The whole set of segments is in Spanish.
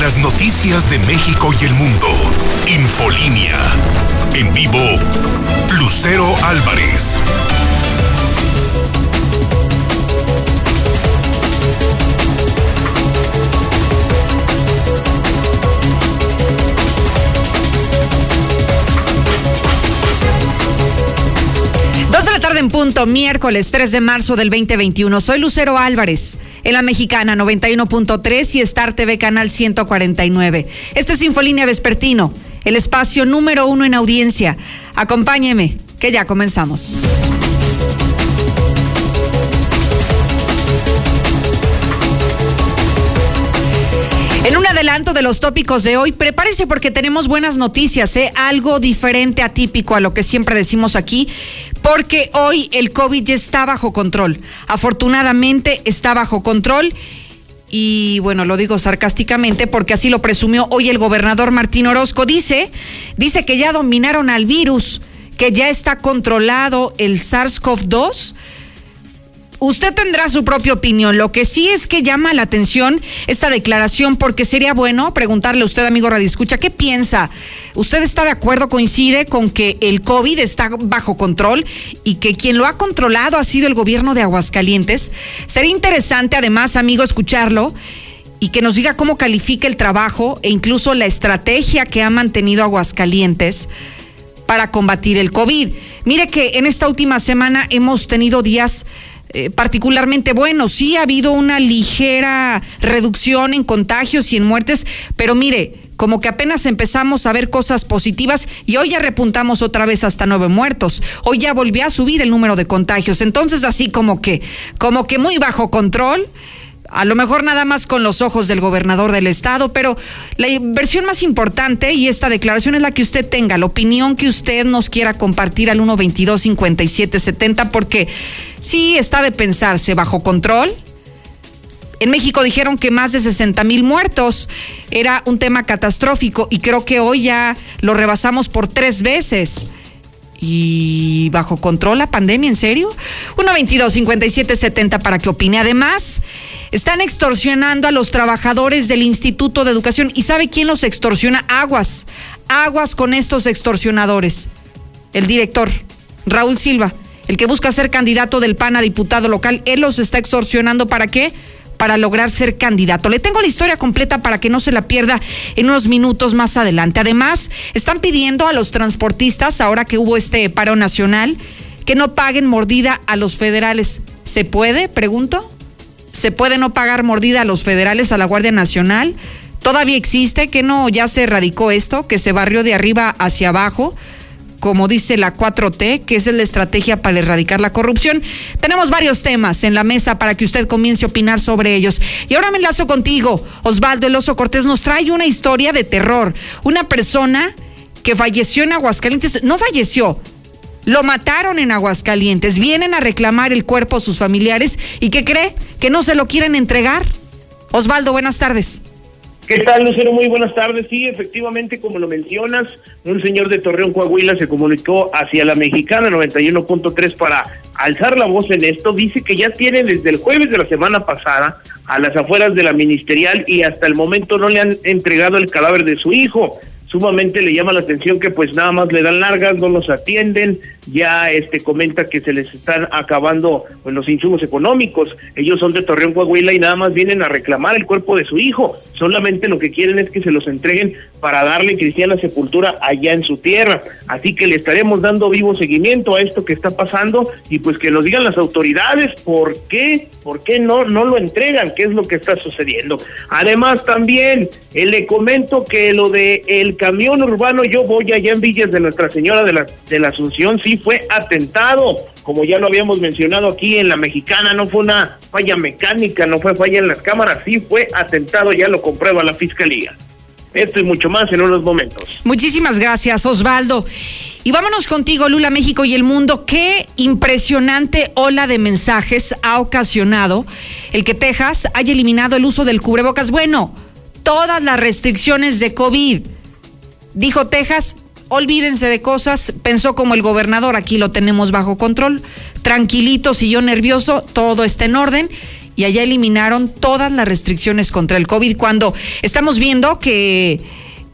Las noticias de México y el mundo. Infolínea. En vivo, Lucero Álvarez. tarde en punto, miércoles 3 de marzo del 2021. Soy Lucero Álvarez, en la mexicana 91.3 y Star TV Canal 149. Este es Infolínea Vespertino, el espacio número uno en audiencia. Acompáñeme, que ya comenzamos. En un adelanto de los tópicos de hoy, prepárese porque tenemos buenas noticias, ¿eh? algo diferente, atípico a lo que siempre decimos aquí, porque hoy el COVID ya está bajo control. Afortunadamente está bajo control. Y bueno, lo digo sarcásticamente porque así lo presumió hoy el gobernador Martín Orozco. Dice, dice que ya dominaron al virus, que ya está controlado el SARS-CoV-2 Usted tendrá su propia opinión. Lo que sí es que llama la atención esta declaración porque sería bueno preguntarle a usted, amigo Radio Escucha, ¿qué piensa? ¿Usted está de acuerdo, coincide con que el COVID está bajo control y que quien lo ha controlado ha sido el gobierno de Aguascalientes? Sería interesante además, amigo, escucharlo y que nos diga cómo califica el trabajo e incluso la estrategia que ha mantenido Aguascalientes para combatir el COVID. Mire que en esta última semana hemos tenido días eh, particularmente bueno. Sí ha habido una ligera reducción en contagios y en muertes, pero mire, como que apenas empezamos a ver cosas positivas y hoy ya repuntamos otra vez hasta nueve muertos. Hoy ya volvió a subir el número de contagios. Entonces, así como que, como que muy bajo control a lo mejor nada más con los ojos del gobernador del estado, pero la versión más importante y esta declaración es la que usted tenga, la opinión que usted nos quiera compartir al 122 5770 porque sí está de pensarse bajo control. En México dijeron que más de 60 mil muertos era un tema catastrófico y creo que hoy ya lo rebasamos por tres veces y bajo control la pandemia, ¿en serio? 122 5770 para que opine. Además, están extorsionando a los trabajadores del Instituto de Educación. ¿Y sabe quién los extorsiona? Aguas. Aguas con estos extorsionadores. El director, Raúl Silva, el que busca ser candidato del PAN a diputado local. Él los está extorsionando para qué? para lograr ser candidato. Le tengo la historia completa para que no se la pierda en unos minutos más adelante. Además, están pidiendo a los transportistas, ahora que hubo este paro nacional, que no paguen mordida a los federales. ¿Se puede? Pregunto. ¿Se puede no pagar mordida a los federales, a la Guardia Nacional? ¿Todavía existe que no ya se erradicó esto, que se barrió de arriba hacia abajo? como dice la 4T, que es la estrategia para erradicar la corrupción. Tenemos varios temas en la mesa para que usted comience a opinar sobre ellos. Y ahora me enlazo contigo. Osvaldo Eloso Cortés nos trae una historia de terror. Una persona que falleció en Aguascalientes, no falleció, lo mataron en Aguascalientes. Vienen a reclamar el cuerpo sus familiares y ¿qué cree? Que no se lo quieren entregar. Osvaldo, buenas tardes. ¿Qué tal, Lucero? Muy buenas tardes. Sí, efectivamente, como lo mencionas, un señor de Torreón, Coahuila, se comunicó hacia la mexicana 91.3 para alzar la voz en esto. Dice que ya tiene desde el jueves de la semana pasada a las afueras de la ministerial y hasta el momento no le han entregado el cadáver de su hijo sumamente le llama la atención que pues nada más le dan largas, no los atienden, ya este comenta que se les están acabando pues, los insumos económicos, ellos son de Torreón Coahuila y nada más vienen a reclamar el cuerpo de su hijo, solamente lo que quieren es que se los entreguen para darle cristiana sepultura allá en su tierra, así que le estaremos dando vivo seguimiento a esto que está pasando y pues que nos digan las autoridades. Por qué, por qué no, no lo entregan, qué es lo que está sucediendo. Además también eh, le comento que lo de el camión urbano Yo Voy allá en Villas de Nuestra Señora de la, de la Asunción sí fue atentado, como ya lo habíamos mencionado aquí en la mexicana, no fue una falla mecánica, no fue falla en las cámaras, sí fue atentado, ya lo comprueba la fiscalía. Esto y mucho más en unos momentos. Muchísimas gracias, Osvaldo. Y vámonos contigo, Lula México y el mundo. Qué impresionante ola de mensajes ha ocasionado el que Texas haya eliminado el uso del cubrebocas. Bueno, todas las restricciones de COVID Dijo Texas, olvídense de cosas, pensó como el gobernador, aquí lo tenemos bajo control, tranquilito, si yo nervioso, todo está en orden y allá eliminaron todas las restricciones contra el COVID cuando estamos viendo que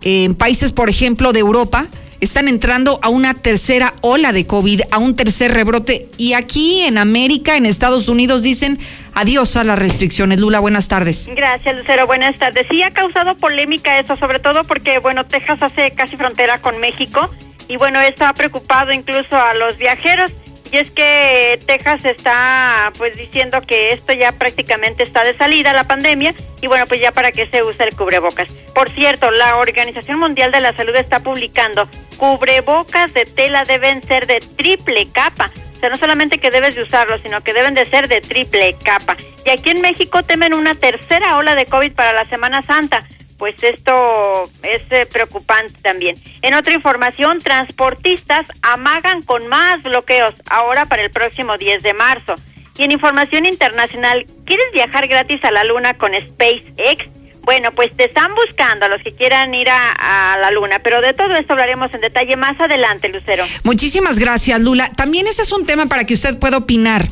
en países, por ejemplo, de Europa, están entrando a una tercera ola de COVID, a un tercer rebrote. Y aquí en América, en Estados Unidos, dicen adiós a las restricciones. Lula, buenas tardes. Gracias, Lucero. Buenas tardes. Sí, ha causado polémica eso, sobre todo porque, bueno, Texas hace casi frontera con México y, bueno, esto ha preocupado incluso a los viajeros. Y es que Texas está pues diciendo que esto ya prácticamente está de salida, la pandemia, y bueno, pues ya para qué se usa el cubrebocas. Por cierto, la Organización Mundial de la Salud está publicando cubrebocas de tela deben ser de triple capa. No solamente que debes de usarlos, sino que deben de ser de triple capa. Y aquí en México temen una tercera ola de COVID para la Semana Santa pues esto es eh, preocupante también. En otra información, transportistas amagan con más bloqueos ahora para el próximo 10 de marzo. Y en información internacional, ¿quieres viajar gratis a la Luna con SpaceX? Bueno, pues te están buscando a los que quieran ir a, a, la luna, pero de todo esto hablaremos en detalle más adelante, Lucero. Muchísimas gracias, Lula. También ese es un tema para que usted pueda opinar.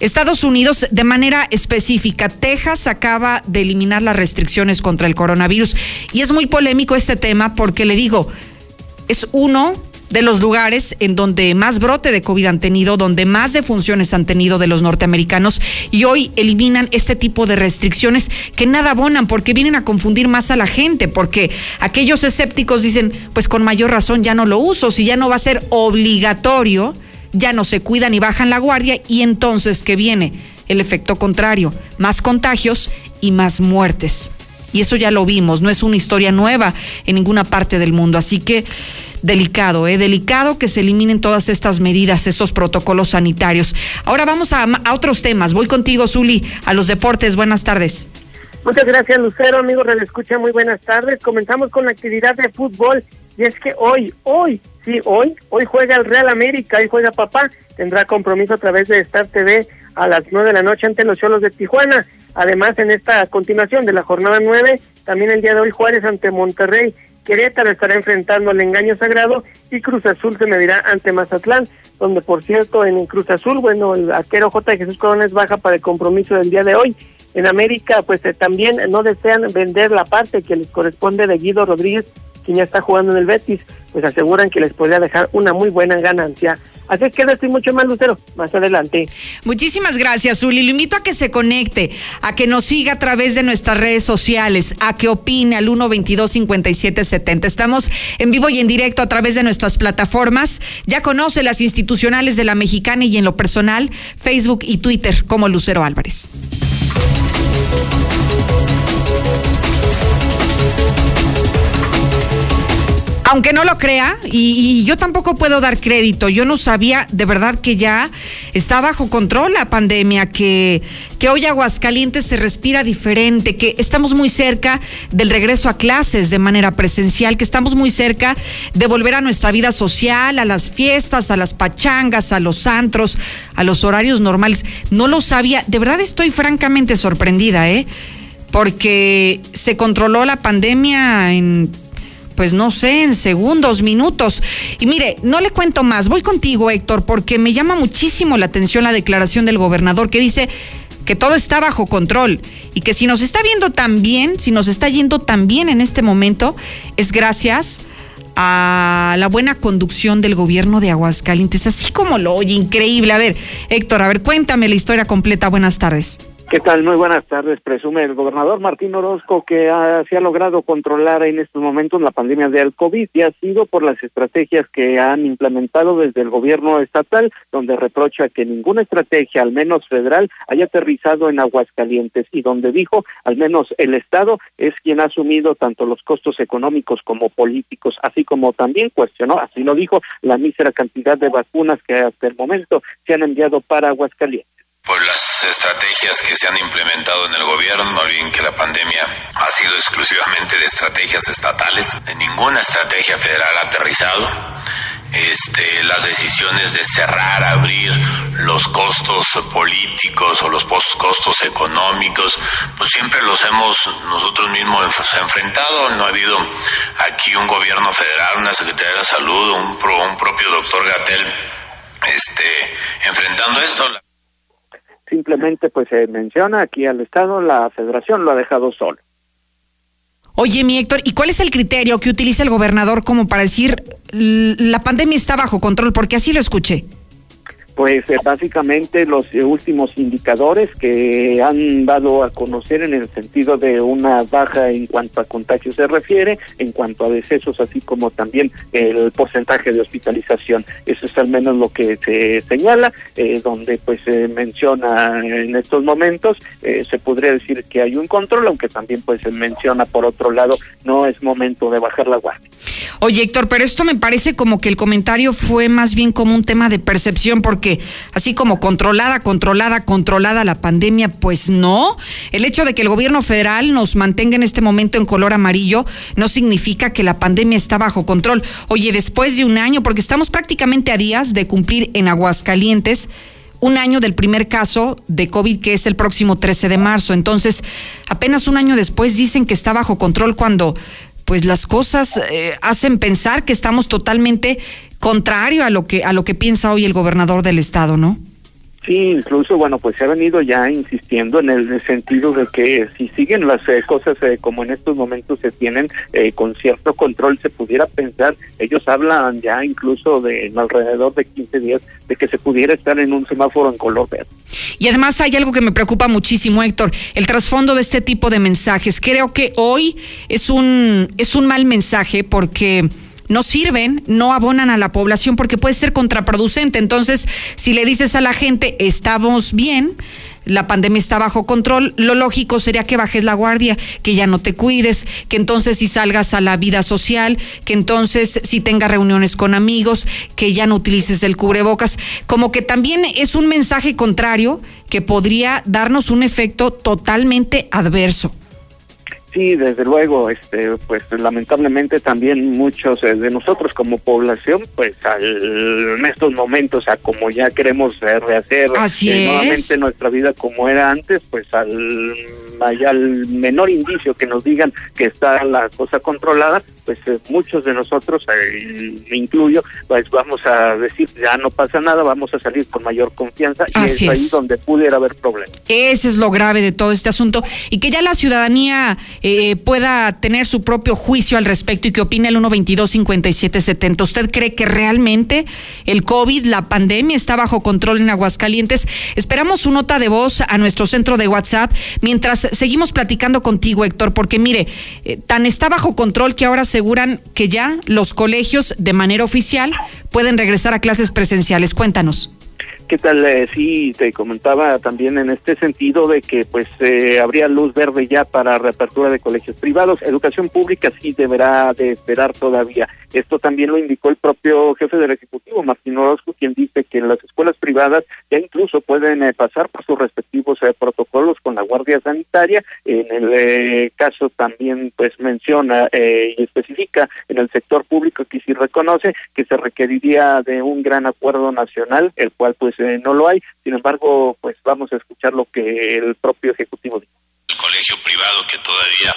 Estados Unidos, de manera específica, Texas acaba de eliminar las restricciones contra el coronavirus. Y es muy polémico este tema porque le digo, es uno de los lugares en donde más brote de COVID han tenido, donde más defunciones han tenido de los norteamericanos y hoy eliminan este tipo de restricciones que nada abonan porque vienen a confundir más a la gente, porque aquellos escépticos dicen, pues con mayor razón ya no lo uso, si ya no va a ser obligatorio ya no se cuidan y bajan la guardia y entonces que viene el efecto contrario, más contagios y más muertes. Y eso ya lo vimos, no es una historia nueva en ninguna parte del mundo. Así que delicado, ¿eh? Delicado que se eliminen todas estas medidas, estos protocolos sanitarios. Ahora vamos a, a otros temas. Voy contigo, Zuli, a los deportes. Buenas tardes. Muchas gracias, Lucero. Amigos, escucha, muy buenas tardes. Comenzamos con la actividad de fútbol. Y es que hoy, hoy, sí, hoy, hoy juega el Real América, hoy juega papá, tendrá compromiso a través de Star TV a las nueve de la noche ante los Cholos de Tijuana. Además, en esta continuación de la jornada nueve, también el día de hoy Juárez ante Monterrey, Querétaro estará enfrentando al engaño sagrado y Cruz Azul se medirá ante Mazatlán, donde por cierto en Cruz Azul, bueno, el arquero J. Jesús Corones baja para el compromiso del día de hoy. En América, pues eh, también no desean vender la parte que les corresponde de Guido Rodríguez quien ya está jugando en el Betis, pues aseguran que les podría dejar una muy buena ganancia. Así que no estoy mucho más, Lucero, más adelante. Muchísimas gracias, Uli. Lo invito a que se conecte, a que nos siga a través de nuestras redes sociales, a que opine al 122-5770. Estamos en vivo y en directo a través de nuestras plataformas. Ya conoce las institucionales de la mexicana y en lo personal, Facebook y Twitter como Lucero Álvarez. Aunque no lo crea, y, yo tampoco puedo dar crédito, yo no sabía de verdad que ya está bajo control la pandemia, que, que hoy Aguascalientes se respira diferente, que estamos muy cerca del regreso a clases de manera presencial, que estamos muy cerca de volver a nuestra vida social, a las fiestas, a las pachangas, a los antros, a los horarios normales. No lo sabía, de verdad estoy francamente sorprendida, ¿eh? Porque se controló la pandemia en pues no sé, en segundos, minutos. Y mire, no le cuento más, voy contigo Héctor, porque me llama muchísimo la atención la declaración del gobernador que dice que todo está bajo control y que si nos está viendo tan bien, si nos está yendo tan bien en este momento, es gracias a la buena conducción del gobierno de Aguascalientes, así como lo oye, increíble. A ver, Héctor, a ver, cuéntame la historia completa. Buenas tardes. ¿Qué tal? Muy buenas tardes. Presume el gobernador Martín Orozco que se ha logrado controlar en estos momentos la pandemia del COVID y ha sido por las estrategias que han implementado desde el gobierno estatal, donde reprocha que ninguna estrategia, al menos federal, haya aterrizado en Aguascalientes y donde dijo, al menos el Estado es quien ha asumido tanto los costos económicos como políticos, así como también cuestionó, así lo dijo, la mísera cantidad de vacunas que hasta el momento se han enviado para Aguascalientes por las estrategias que se han implementado en el gobierno. No olviden que la pandemia ha sido exclusivamente de estrategias estatales, de ninguna estrategia federal ha aterrizado. Este, las decisiones de cerrar, abrir los costos políticos o los costos económicos, pues siempre los hemos nosotros mismos enfrentado. No ha habido aquí un gobierno federal, una Secretaría de la Salud, un, un propio doctor Gatel este, enfrentando esto. Simplemente pues se menciona aquí al Estado, la federación lo ha dejado solo. Oye, mi Héctor, ¿y cuál es el criterio que utiliza el gobernador como para decir la pandemia está bajo control? Porque así lo escuché. Pues eh, básicamente los eh, últimos indicadores que han dado a conocer en el sentido de una baja en cuanto a contagios se refiere, en cuanto a decesos, así como también el porcentaje de hospitalización. Eso es al menos lo que se señala, eh, donde pues se menciona en estos momentos, se podría decir que hay un control, aunque también pues se menciona por otro lado, no es momento de bajar la guardia. Oye, Héctor, pero esto me parece como que el comentario fue más bien como un tema de percepción, porque así como controlada, controlada, controlada la pandemia, pues no. El hecho de que el gobierno federal nos mantenga en este momento en color amarillo no significa que la pandemia está bajo control. Oye, después de un año, porque estamos prácticamente a días de cumplir en Aguascalientes un año del primer caso de COVID que es el próximo 13 de marzo. Entonces, apenas un año después dicen que está bajo control cuando pues las cosas eh, hacen pensar que estamos totalmente contrario a lo que a lo que piensa hoy el gobernador del estado, ¿no? Sí, incluso, bueno, pues se ha venido ya insistiendo en el sentido de que si siguen las eh, cosas eh, como en estos momentos se tienen eh, con cierto control, se pudiera pensar, ellos hablan ya incluso de alrededor de 15 días de que se pudiera estar en un semáforo en color verde. Y además hay algo que me preocupa muchísimo, Héctor, el trasfondo de este tipo de mensajes. Creo que hoy es un, es un mal mensaje porque no sirven, no abonan a la población porque puede ser contraproducente. Entonces, si le dices a la gente, estamos bien, la pandemia está bajo control, lo lógico sería que bajes la guardia, que ya no te cuides, que entonces si salgas a la vida social, que entonces si tengas reuniones con amigos, que ya no utilices el cubrebocas, como que también es un mensaje contrario que podría darnos un efecto totalmente adverso. Sí, desde luego, este, pues lamentablemente también muchos eh, de nosotros como población, pues en estos momentos, a como ya queremos eh, rehacer eh, nuevamente nuestra vida como era antes, pues al, al menor indicio que nos digan que está la cosa controlada, pues muchos de nosotros, me incluyo, pues vamos a decir ya no pasa nada, vamos a salir con mayor confianza y es, ahí donde pudiera haber problemas. Ese es lo grave de todo este asunto y que ya la ciudadanía eh, pueda tener su propio juicio al respecto y que opine el 122-5770. ¿Usted cree que realmente el COVID, la pandemia, está bajo control en Aguascalientes? Esperamos su nota de voz a nuestro centro de WhatsApp mientras seguimos platicando contigo, Héctor, porque mire, eh, tan está bajo control que ahora aseguran que ya los colegios de manera oficial pueden regresar a clases presenciales. Cuéntanos. ¿Qué tal? Eh, sí, te comentaba también en este sentido de que pues eh, habría luz verde ya para reapertura de colegios privados. Educación pública sí deberá de esperar todavía. Esto también lo indicó el propio jefe del Ejecutivo, Martín Orozco, quien dice que las escuelas privadas ya incluso pueden eh, pasar por sus respectivos protocolos Sanitaria. En el caso también pues menciona y especifica en el sector público que sí reconoce que se requeriría de un gran acuerdo nacional, el cual pues no lo hay. Sin embargo, pues vamos a escuchar lo que el propio Ejecutivo dijo. El colegio privado que todavía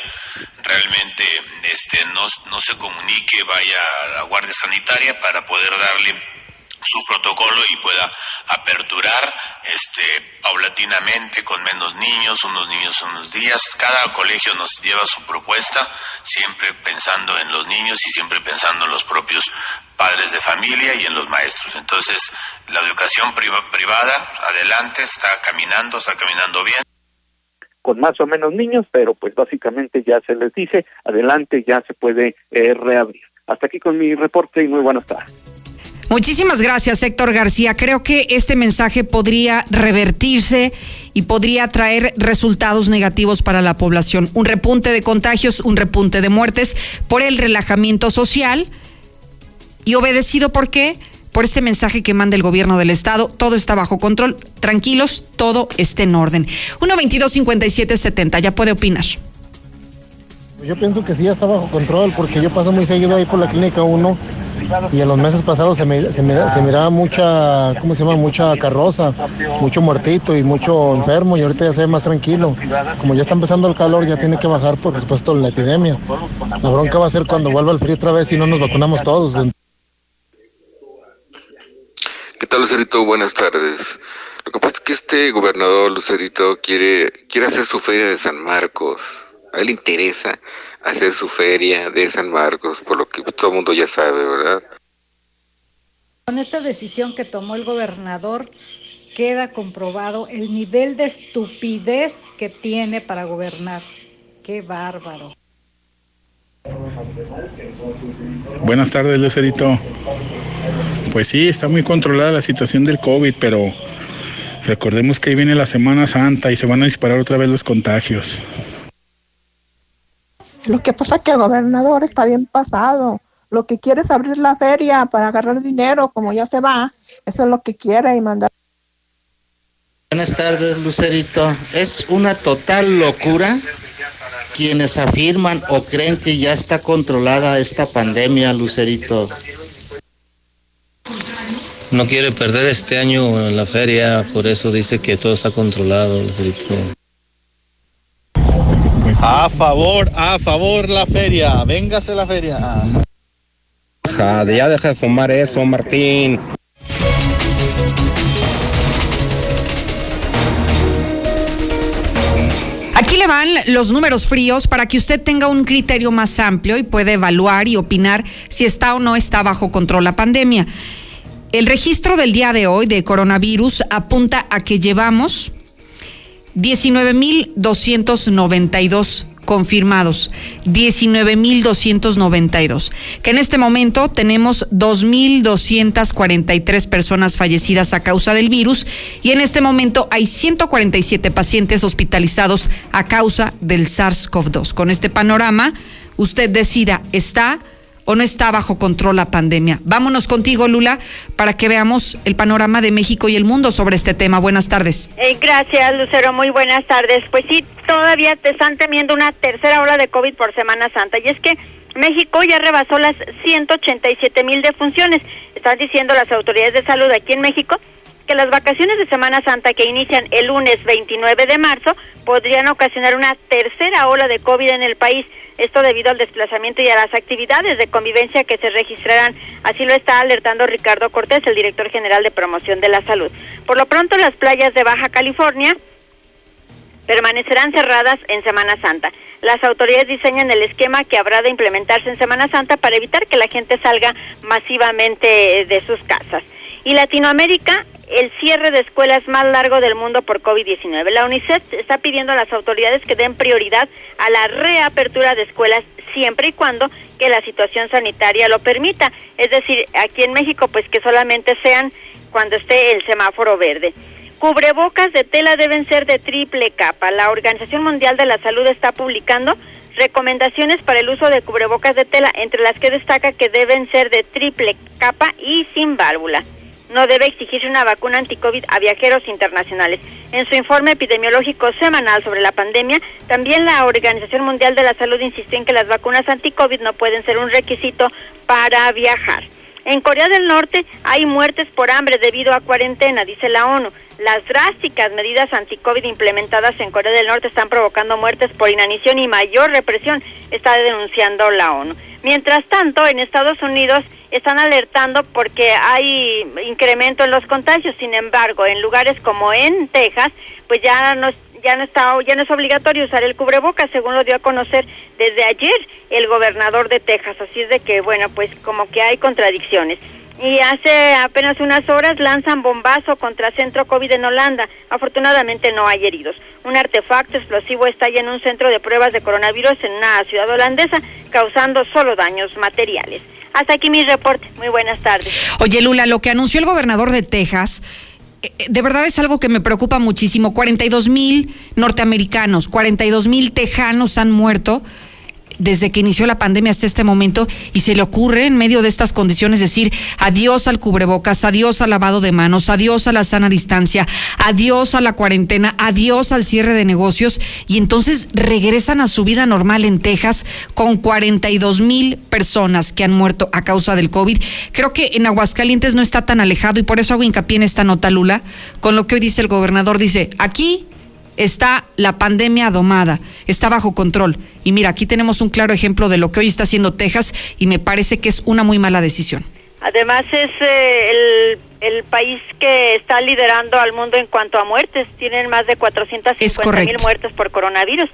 realmente este, no, no se comunique, vaya a la Guardia Sanitaria para poder darle su protocolo y pueda aperturar este paulatinamente con menos niños, unos niños unos días. Cada colegio nos lleva su propuesta, siempre pensando en los niños y siempre pensando en los propios padres de familia y en los maestros. Entonces, la educación privada adelante está caminando, está caminando bien con más o menos niños, pero pues básicamente ya se les dice, adelante ya se puede eh, reabrir. Hasta aquí con mi reporte y muy buenas tardes. Muchísimas gracias, Héctor García. Creo que este mensaje podría revertirse y podría traer resultados negativos para la población. Un repunte de contagios, un repunte de muertes por el relajamiento social y obedecido por qué? Por este mensaje que manda el gobierno del estado, todo está bajo control, tranquilos, todo está en orden. 122-5770, ya puede opinar. Yo pienso que sí, ya está bajo control, porque yo paso muy seguido ahí por la clínica 1 y en los meses pasados se, se, miraba mucha, ¿cómo se llama? Mucha carroza, mucho muertito y mucho enfermo y ahorita ya se ve más tranquilo. Como ya está empezando el calor, ya tiene que bajar por supuesto la epidemia. La bronca va a ser cuando vuelva el frío otra vez y no nos vacunamos todos. ¿Qué tal, Lucerito? Buenas tardes. Lo que pasa es que este gobernador Lucerito quiere, quiere hacer su feria de San Marcos. A él le interesa hacer su feria de San Marcos, por lo que todo el mundo ya sabe, ¿verdad? Con esta decisión que tomó el gobernador, queda comprobado el nivel de estupidez que tiene para gobernar. Qué bárbaro. Buenas tardes, Lucerito. Pues sí, está muy controlada la situación del COVID, pero recordemos que ahí viene la Semana Santa y se van a disparar otra vez los contagios. Lo que pasa es que el gobernador está bien pasado. Lo que quiere es abrir la feria para agarrar dinero, como ya se va. Eso es lo que quiere y mandar. Buenas tardes, Lucerito. Es una total locura quienes afirman o creen que ya está controlada esta pandemia, Lucerito. No quiere perder este año en la feria, por eso dice que todo está controlado, Lucerito. A favor, a favor la feria, véngase la feria. Ja, ya deja de fumar eso, Martín. Aquí le van los números fríos para que usted tenga un criterio más amplio y pueda evaluar y opinar si está o no está bajo control la pandemia. El registro del día de hoy de coronavirus apunta a que llevamos 19.292 confirmados, 19.292, que en este momento tenemos 2.243 personas fallecidas a causa del virus y en este momento hay 147 pacientes hospitalizados a causa del SARS-CoV-2. Con este panorama, usted decida, ¿está o no está bajo control la pandemia? Vámonos contigo, Lula, para que veamos el panorama de México y el mundo sobre este tema. Buenas tardes. Eh, gracias, Lucero. Muy buenas tardes. Pues sí, todavía te están temiendo una tercera ola de COVID por Semana Santa. Y es que México ya rebasó las 187 mil defunciones. Están diciendo las autoridades de salud aquí en México que las vacaciones de Semana Santa que inician el lunes 29 de marzo podrían ocasionar una tercera ola de COVID en el país. Esto debido al desplazamiento y a las actividades de convivencia que se registrarán. Así lo está alertando Ricardo Cortés, el director general de promoción de la salud. Por lo pronto, las playas de Baja California permanecerán cerradas en Semana Santa. Las autoridades diseñan el esquema que habrá de implementarse en Semana Santa para evitar que la gente salga masivamente de sus casas. Y Latinoamérica, el cierre de escuelas más largo del mundo por COVID-19. La UNICEF está pidiendo a las autoridades que den prioridad a la reapertura de escuelas siempre y cuando que la situación sanitaria lo permita. Es decir, aquí en México, pues que solamente sean cuando esté el semáforo verde. Cubrebocas de tela deben ser de triple capa. La Organización Mundial de la Salud está publicando recomendaciones para el uso de cubrebocas de tela, entre las que destaca que deben ser de triple capa y sin válvula. No debe exigirse una vacuna anticovid a viajeros internacionales. En su informe epidemiológico semanal sobre la pandemia, también la Organización Mundial de la Salud insistió en que las vacunas anticovid no pueden ser un requisito para viajar. En Corea del Norte hay muertes por hambre debido a cuarentena, dice la ONU. Las drásticas medidas anti-COVID implementadas en Corea del Norte están provocando muertes por inanición y mayor represión, está denunciando la ONU. Mientras tanto, en Estados Unidos están alertando porque hay incremento en los contagios. Sin embargo, en lugares como en Texas, pues ya no ya no está ya no es obligatorio usar el cubrebocas, según lo dio a conocer desde ayer el gobernador de Texas. Así es de que bueno, pues como que hay contradicciones. Y hace apenas unas horas lanzan bombazo contra centro COVID en Holanda. Afortunadamente no hay heridos. Un artefacto explosivo estalla en un centro de pruebas de coronavirus en una ciudad holandesa, causando solo daños materiales. Hasta aquí mi reporte. Muy buenas tardes. Oye, Lula, lo que anunció el gobernador de Texas eh, de verdad es algo que me preocupa muchísimo. 42 mil norteamericanos, 42 mil tejanos han muerto desde que inició la pandemia hasta este momento y se le ocurre en medio de estas condiciones decir adiós al cubrebocas, adiós al lavado de manos, adiós a la sana distancia, adiós a la cuarentena, adiós al cierre de negocios y entonces regresan a su vida normal en Texas con 42 mil personas que han muerto a causa del COVID. Creo que en Aguascalientes no está tan alejado y por eso hago hincapié en esta nota, Lula, con lo que hoy dice el gobernador. Dice, aquí está la pandemia domada, está bajo control. Y mira, aquí tenemos un claro ejemplo de lo que hoy está haciendo Texas y me parece que es una muy mala decisión. Además es eh, el país que está liderando al mundo en cuanto a muertes. Tienen más de 450 mil muertes por coronavirus.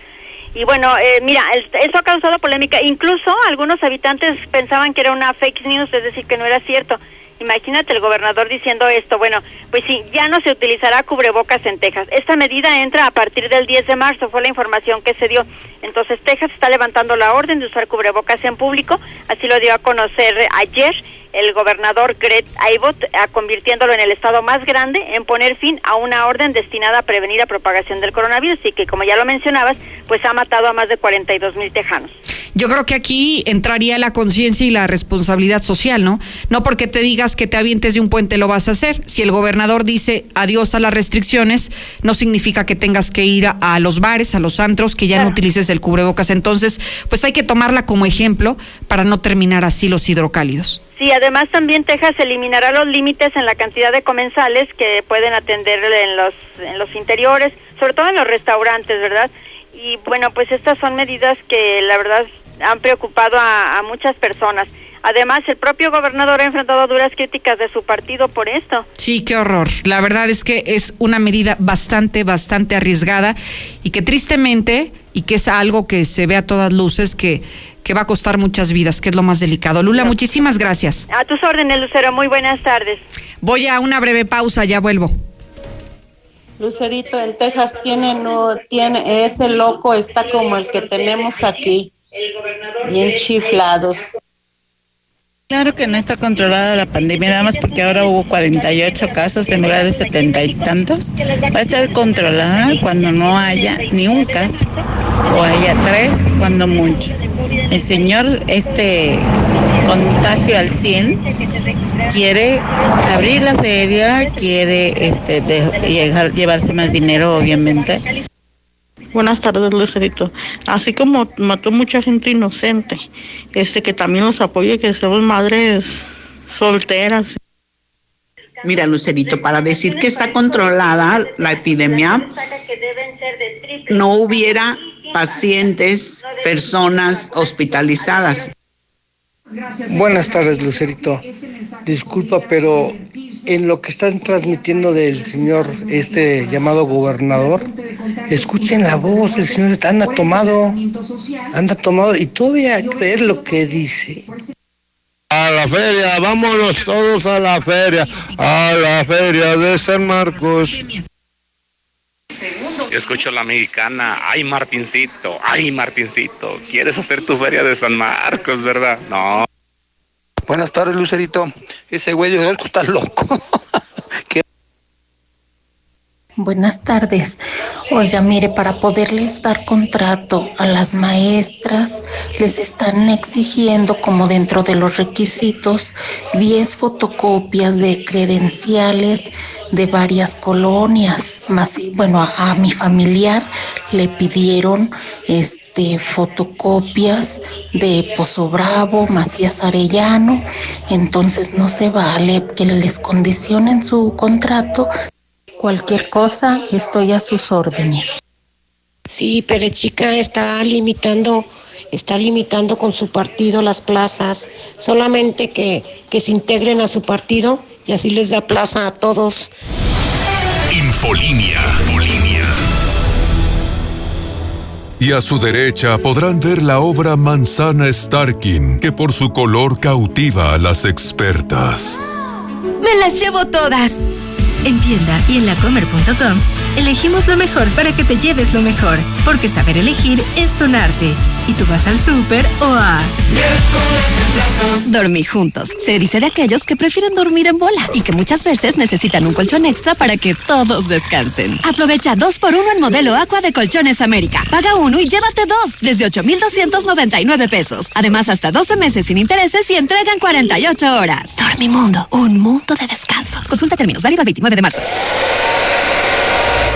Y bueno, eh, mira, eso ha causado polémica. Incluso algunos habitantes pensaban que era una fake news, es decir, que no era cierto. Imagínate el gobernador diciendo esto. Bueno, pues sí, ya no se utilizará cubrebocas en Texas. Esta medida entra a partir del 10 de marzo, fue la información que se dio. Entonces, Texas está levantando la orden de usar cubrebocas en público. Así lo dio a conocer ayer el gobernador Gret Aibot, convirtiéndolo en el estado más grande en poner fin a una orden destinada a prevenir la propagación del coronavirus y que, como ya lo mencionabas, pues ha matado a más de 42 mil tejanos. Yo creo que aquí entraría la conciencia y la responsabilidad social, ¿no? No porque te digas que te avientes de un puente lo vas a hacer. Si el gobernador dice adiós a las restricciones, no significa que tengas que ir a, los bares, a los antros, que ya no utilices el cubrebocas. Entonces, pues hay que tomarla como ejemplo para no terminar así los hidrocálidos. Sí, además también Texas eliminará los límites en la cantidad de comensales que pueden atender en los, en los interiores, sobre todo en los restaurantes, ¿verdad? Y bueno, pues estas son medidas que la verdad han preocupado a, muchas personas. Además, el propio gobernador ha enfrentado duras críticas de su partido por esto. Sí, qué horror. La verdad es que es una medida bastante, bastante arriesgada y que tristemente, y que es algo que se ve a todas luces, que, que va a costar muchas vidas, que es lo más delicado. Lula, muchísimas gracias. A tus órdenes, Lucero. Muy buenas tardes. Voy a una breve pausa, ya vuelvo. Lucerito, en Texas tiene, no, tiene, ese loco está como el que tenemos aquí bien chiflados. Claro que no está controlada la pandemia, nada más porque ahora hubo 48 casos en lugar de setenta y tantos. Va a estar controlada cuando no haya ni un caso, o haya tres, cuando mucho. El señor, este contagio al 100, quiere abrir la feria, quiere este, llevarse más dinero, obviamente Buenas tardes, Lucerito. Así como mató mucha gente inocente, este que también los apoye, que somos madres solteras. Mira, Lucerito, para decir que está controlada la epidemia, no hubiera pacientes, personas hospitalizadas. Buenas tardes, Lucerito. Disculpa, pero en lo que están transmitiendo del señor este llamado gobernador, escuchen la voz, el señor anda tomado, anda tomado y todavía creer lo que dice. A la feria, vámonos todos a la feria, a la feria de San Marcos. Yo escucho a la mexicana, ay Martincito, ay Martincito, ¿quieres hacer tu feria de San Marcos, verdad? No. Buenas tardes, Lucerito. Ese güey de está loco. Buenas tardes. Oiga, mire, para poderles dar contrato a las maestras, les están exigiendo, como dentro de los requisitos, 10 fotocopias de credenciales de varias colonias. Más, bueno, a, mi familiar le pidieron este fotocopias de Pozo Bravo, Macías Arellano. Entonces no se vale que les condicionen su contrato Cualquier cosa, estoy a sus órdenes. Sí, pero chica está limitando, está limitando con su partido las plazas. Solamente que, que se integren a su partido y así les da plaza a todos. Infolinia. Infolinia. Y a su derecha podrán ver la obra Manzana Starkin, que por su color cautiva a las expertas. ¡Me las llevo todas! En tienda y en lacomer.com elegimos lo mejor para que te lleves lo mejor, porque saber elegir es un arte. Y tú vas al súper o a... Dormir juntos. Se dice de aquellos que prefieren dormir en bola y que muchas veces necesitan un colchón extra para que todos descansen. Aprovecha dos por uno en modelo Aqua de Colchones América. Paga uno y llévate dos desde 8,299 pesos. Además, hasta 12 meses sin intereses y entregan 48 horas. Dormimundo, un mundo de descanso. Consulta términos, válido el 29 de marzo.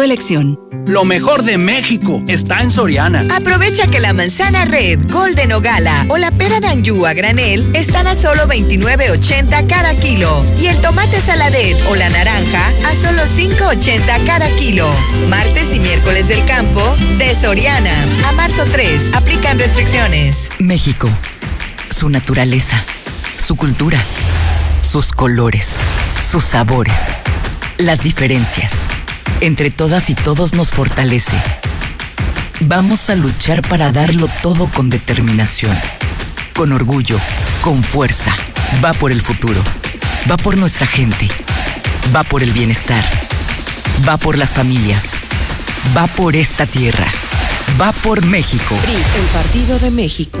tu elección. Lo mejor de México está en Soriana. Aprovecha que la manzana red, golden o gala o la pera d'anjú a granel están a solo 29.80 cada kilo. Y el tomate saladet o la naranja a solo 5.80 cada kilo. Martes y miércoles del campo de Soriana. A marzo 3. Aplican restricciones. México. Su naturaleza. Su cultura. Sus colores. Sus sabores. Las diferencias entre todas y todos nos fortalece. Vamos a luchar para darlo todo con determinación, con orgullo, con fuerza. Va por el futuro, va por nuestra gente, va por el bienestar, va por las familias, va por esta tierra, va por México. PRI, el Partido de México.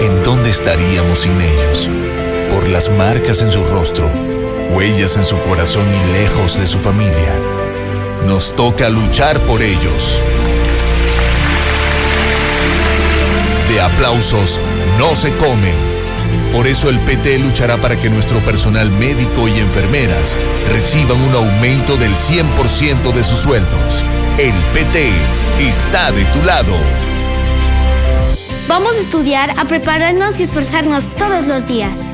¿En dónde estaríamos sin ellos? Por las marcas en su rostro huellas en su corazón y lejos de su familia. Nos toca luchar por ellos. De aplausos no se comen. Por eso el PT luchará para que nuestro personal médico y enfermeras reciban un aumento del 100% de sus sueldos. El PT está de tu lado. Vamos a estudiar, a prepararnos y esforzarnos todos los días.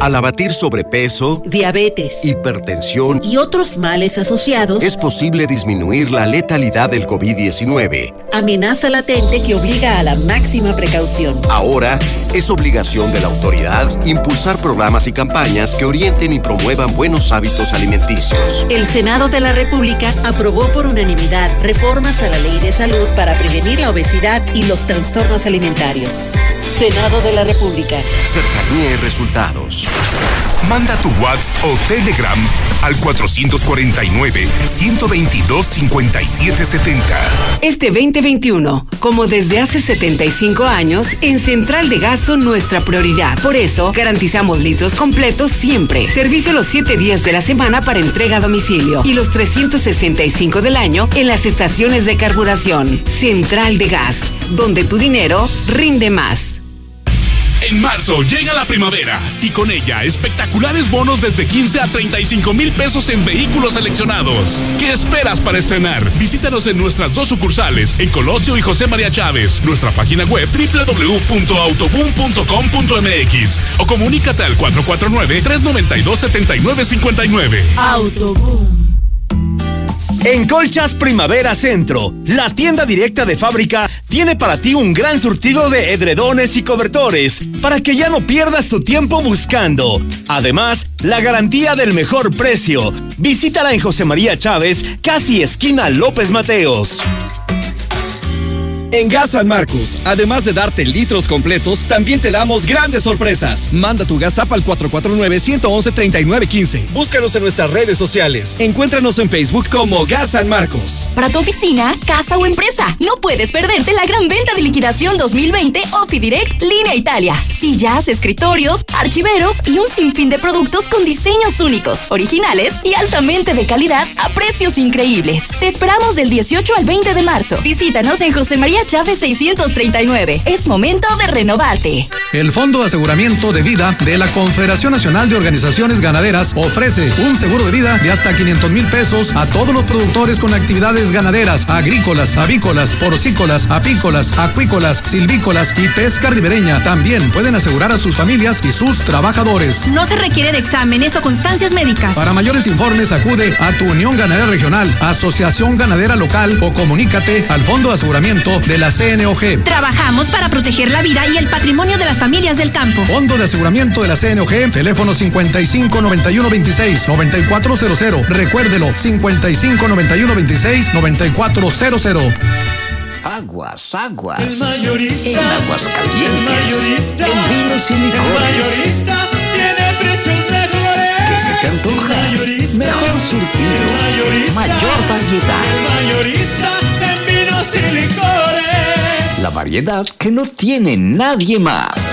Al abatir sobrepeso, diabetes, hipertensión y otros males asociados, es posible disminuir la letalidad del COVID-19. Amenaza latente que obliga a la máxima precaución. Ahora es obligación de la autoridad impulsar programas y campañas que orienten y promuevan buenos hábitos alimenticios. El Senado de la República aprobó por unanimidad reformas a la Ley de Salud para prevenir la obesidad y los trastornos alimentarios. Senado de la República. Cercanía y resultados. Manda tu WhatsApp o Telegram al 449-122-5770. Este 2021, como desde hace 75 años, en Central de Gas son nuestra prioridad. Por eso, garantizamos litros completos siempre. Servicio los 7 días de la semana para entrega a domicilio y los 365 del año en las estaciones de carburación. Central de Gas, donde tu dinero rinde más. En marzo llega la primavera y con ella espectaculares bonos desde 15 a 35 mil pesos en vehículos seleccionados. ¿Qué esperas para estrenar? Visítanos en nuestras dos sucursales, en Colosio y José María Chávez, nuestra página web www.autoboom.com.mx o comunícate al 449-392-7959. Autoboom. En Colchas Primavera Centro, la tienda directa de fábrica tiene para ti un gran surtido de edredones y cobertores para que ya no pierdas tu tiempo buscando. Además, la garantía del mejor precio. Visítala en José María Chávez, casi esquina López Mateos. En Gas San Marcos, además de darte litros completos, también te damos grandes sorpresas. Manda tu gas al 449-111-3915. Búscanos en nuestras redes sociales. Encuéntranos en Facebook como Gas San Marcos. Para tu oficina, casa o empresa, no puedes perderte la gran venta de liquidación 2020 Offidirect Línea Italia. Sillas, escritorios, archiveros y un sinfín de productos con diseños únicos, originales y altamente de calidad a precios increíbles. Te esperamos del 18 al 20 de marzo. Visítanos en José María Chávez 639. Es momento de renovarte. El Fondo de Aseguramiento de Vida de la Confederación Nacional de Organizaciones Ganaderas ofrece un seguro de vida de hasta 500 mil pesos a todos los productores con actividades ganaderas, agrícolas, avícolas, porcícolas, apícolas, acuícolas, silvícolas y pesca ribereña. También pueden asegurar a sus familias y sus trabajadores. No se requiere de exámenes o constancias médicas. Para mayores informes acude a tu Unión Ganadera Regional, Asociación Ganadera Local o comunícate al Fondo de Aseguramiento de la CNOG. Trabajamos para proteger la vida y el patrimonio de las familias del campo. Fondo de Aseguramiento de la CNOG, teléfono 55 91 26 9400. Recuérdelo, 55 91 26 9400. Aguas, aguas. El mayorista. En aguas calientes. El mayorista. En vinos y licores. El mayorista tiene precios mejores. ¿Qué se te antoja? El mayorista. Mejor surtido. El mayorista. Mayor variedad. El mayorista en vinos y licores. La variedad que no tiene nadie más.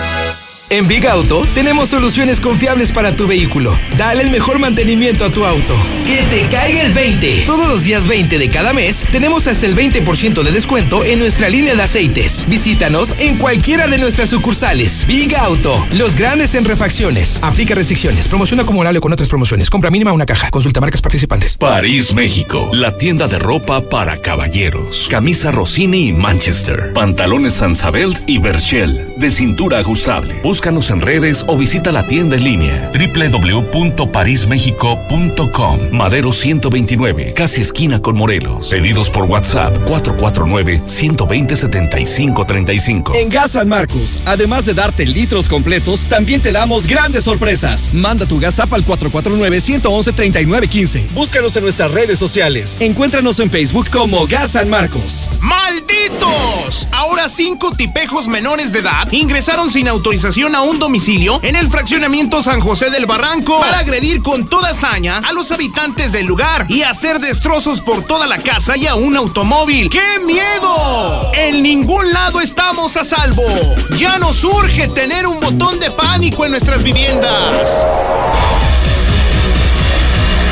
En Big Auto tenemos soluciones confiables para tu vehículo. Dale el mejor mantenimiento a tu auto. Que te caiga el 20. Todos los días 20 de cada mes tenemos hasta el 20% de descuento en nuestra línea de aceites. Visítanos en cualquiera de nuestras sucursales. Big Auto, los grandes en refacciones. Aplica restricciones. Promoción acumulable con otras promociones. Compra mínima una caja. Consulta marcas participantes. París, México. La tienda de ropa para caballeros. Camisa Rossini y Manchester. Pantalones Sansabelt y Berchel. De cintura ajustable. Búscanos en redes o visita la tienda en línea www.parismexico.com. Madero 129, casi esquina con Morelos. Pedidos por WhatsApp 449-120-7535. En Gas San Marcos, además de darte litros completos, también te damos grandes sorpresas. Manda tu gas app al 449-111-3915. Búscanos en nuestras redes sociales. Encuéntranos en Facebook como Gas San Marcos. ¡Malditos! Ahora cinco tipejos menores de edad ingresaron sin autorización a un domicilio en el fraccionamiento San José del Barranco para agredir con toda hazaña a los habitantes del lugar y hacer destrozos por toda la casa y a un automóvil. ¡Qué miedo! En ningún lado estamos a salvo. Ya nos urge tener un botón de pánico en nuestras viviendas.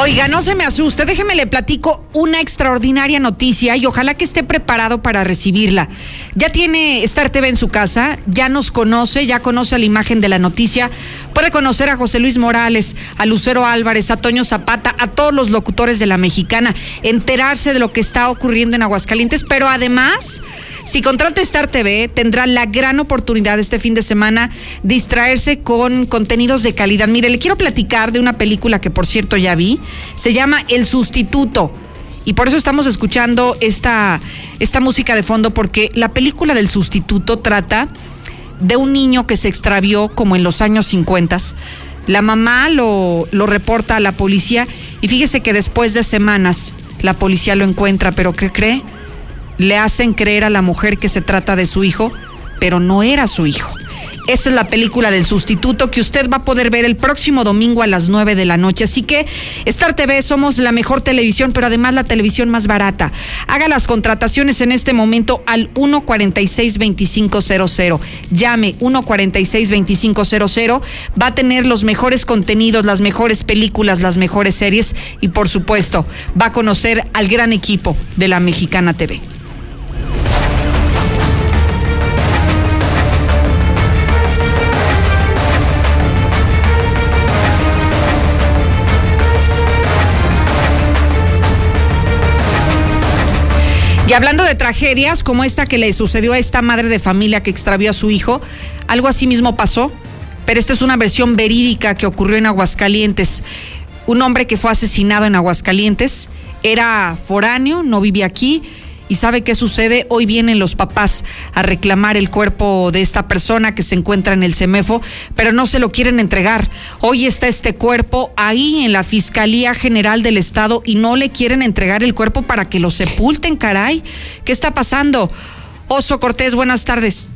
Oiga, no se me asuste, déjeme le platico una extraordinaria noticia y ojalá que esté preparado para recibirla. Ya tiene Star TV en su casa, ya nos conoce, ya conoce la imagen de la noticia, puede conocer a José Luis Morales, a Lucero Álvarez, a Toño Zapata, a todos los locutores de la mexicana, enterarse de lo que está ocurriendo en Aguascalientes, pero además... Si contrata Star TV, tendrá la gran oportunidad este fin de semana distraerse con contenidos de calidad. Mire, le quiero platicar de una película que por cierto ya vi. Se llama El Sustituto. Y por eso estamos escuchando esta, esta música de fondo, porque la película del sustituto trata de un niño que se extravió como en los años 50. La mamá lo, lo reporta a la policía y fíjese que después de semanas la policía lo encuentra, pero ¿qué cree? Le hacen creer a la mujer que se trata de su hijo, pero no era su hijo. Esa es la película del sustituto que usted va a poder ver el próximo domingo a las 9 de la noche. Así que Star TV somos la mejor televisión, pero además la televisión más barata. Haga las contrataciones en este momento al 146-2500. Llame 146-2500. Va a tener los mejores contenidos, las mejores películas, las mejores series y por supuesto va a conocer al gran equipo de la Mexicana TV. Y hablando de tragedias como esta que le sucedió a esta madre de familia que extravió a su hijo, algo así mismo pasó, pero esta es una versión verídica que ocurrió en Aguascalientes. Un hombre que fue asesinado en Aguascalientes era foráneo, no vivía aquí ¿Y sabe qué sucede? Hoy vienen los papás a reclamar el cuerpo de esta persona que se encuentra en el CEMEFO, pero no se lo quieren entregar. Hoy está este cuerpo ahí en la Fiscalía General del Estado y no le quieren entregar el cuerpo para que lo sepulten, caray. ¿Qué está pasando? Oso Cortés, buenas tardes.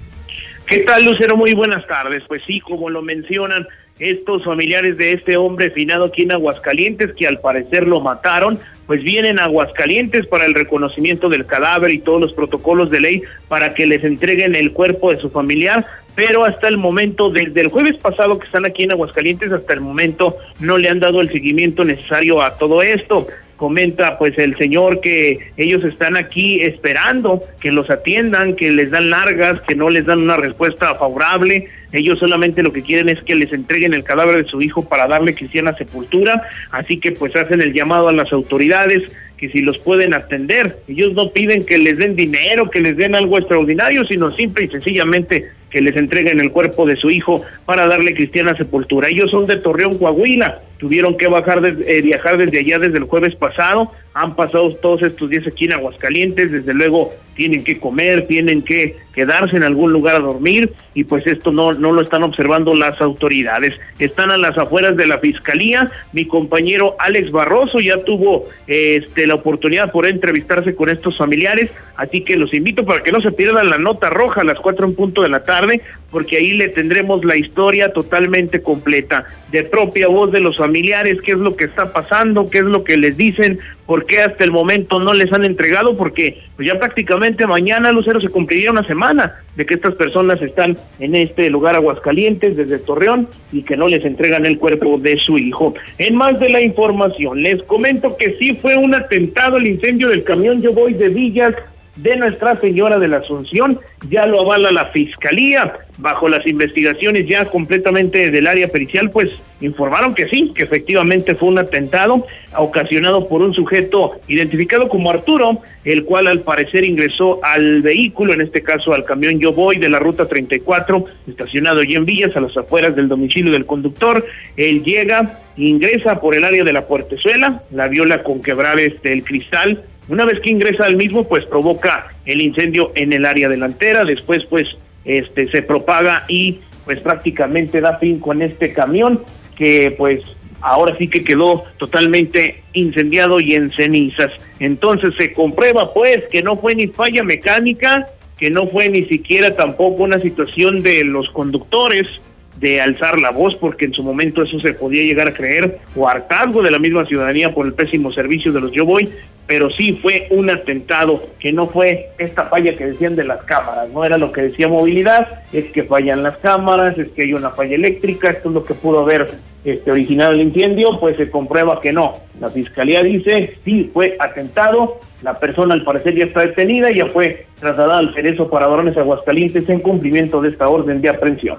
¿Qué tal, Lucero? Muy buenas tardes. Pues sí, como lo mencionan estos familiares de este hombre finado aquí en Aguascalientes, que al parecer lo mataron, pues vienen a Aguascalientes para el reconocimiento del cadáver y todos los protocolos de ley para que les entreguen el cuerpo de su familiar, pero hasta el momento, desde el jueves pasado que están aquí en Aguascalientes, hasta el momento no le han dado el seguimiento necesario a todo esto comenta pues el señor que ellos están aquí esperando que los atiendan, que les dan largas, que no les dan una respuesta favorable. Ellos solamente lo que quieren es que les entreguen el cadáver de su hijo para darle cristiana sepultura, así que pues hacen el llamado a las autoridades que si los pueden atender. Ellos no piden que les den dinero, que les den algo extraordinario, sino simple y sencillamente que les entreguen el cuerpo de su hijo para darle cristiana sepultura. Ellos son de Torreón, Coahuila, tuvieron que bajar de, eh, viajar desde allá desde el jueves pasado, han pasado todos estos días aquí en Aguascalientes, desde luego tienen que comer, tienen que quedarse en algún lugar a dormir. Y pues esto no, no lo están observando las autoridades. Están a las afueras de la fiscalía, mi compañero Alex Barroso ya tuvo este, la oportunidad por entrevistarse con estos familiares, así que los invito para que no se pierdan la nota roja a las cuatro en punto de la tarde, porque ahí le tendremos la historia totalmente completa, de propia voz de los familiares, qué es lo que está pasando, qué es lo que les dicen, por qué hasta el momento no les han entregado, porque pues ya prácticamente mañana, Lucero, se cumpliría una semana de que estas personas están en este lugar Aguascalientes, desde Torreón, y que no les entregan el cuerpo de su hijo. En más de la información, les comento que sí fue un atentado el incendio del camión Yo Voy de Villas de Nuestra Señora de la Asunción, ya lo avala la Fiscalía, bajo las investigaciones ya completamente del área pericial, pues informaron que sí, que efectivamente fue un atentado ocasionado por un sujeto identificado como Arturo, el cual al parecer ingresó al vehículo, en este caso al camión Yo Voy de la ruta 34, estacionado allí en Villas, a las afueras del domicilio del conductor. Él llega, ingresa por el área de la puertezuela, la viola con quebrar este el cristal una vez que ingresa al mismo, pues provoca el incendio en el área delantera, después pues este se propaga y pues prácticamente da fin con este camión que pues ahora sí que quedó totalmente incendiado y en cenizas. Entonces se comprueba pues que no fue ni falla mecánica, que no fue ni siquiera tampoco una situación de los conductores de alzar la voz, porque en su momento eso se podía llegar a creer, o hartazgo de la misma ciudadanía por el pésimo servicio de los Yo Voy, pero sí fue un atentado, que no fue esta falla que decían de las cámaras, no era lo que decía movilidad, es que fallan las cámaras, es que hay una falla eléctrica, esto es lo que pudo haber este, originado el incendio, pues se comprueba que no. La fiscalía dice, sí, fue atentado, la persona al parecer ya está detenida y ya fue trasladada al Cerezo para Varones Aguascalientes en cumplimiento de esta orden de aprehensión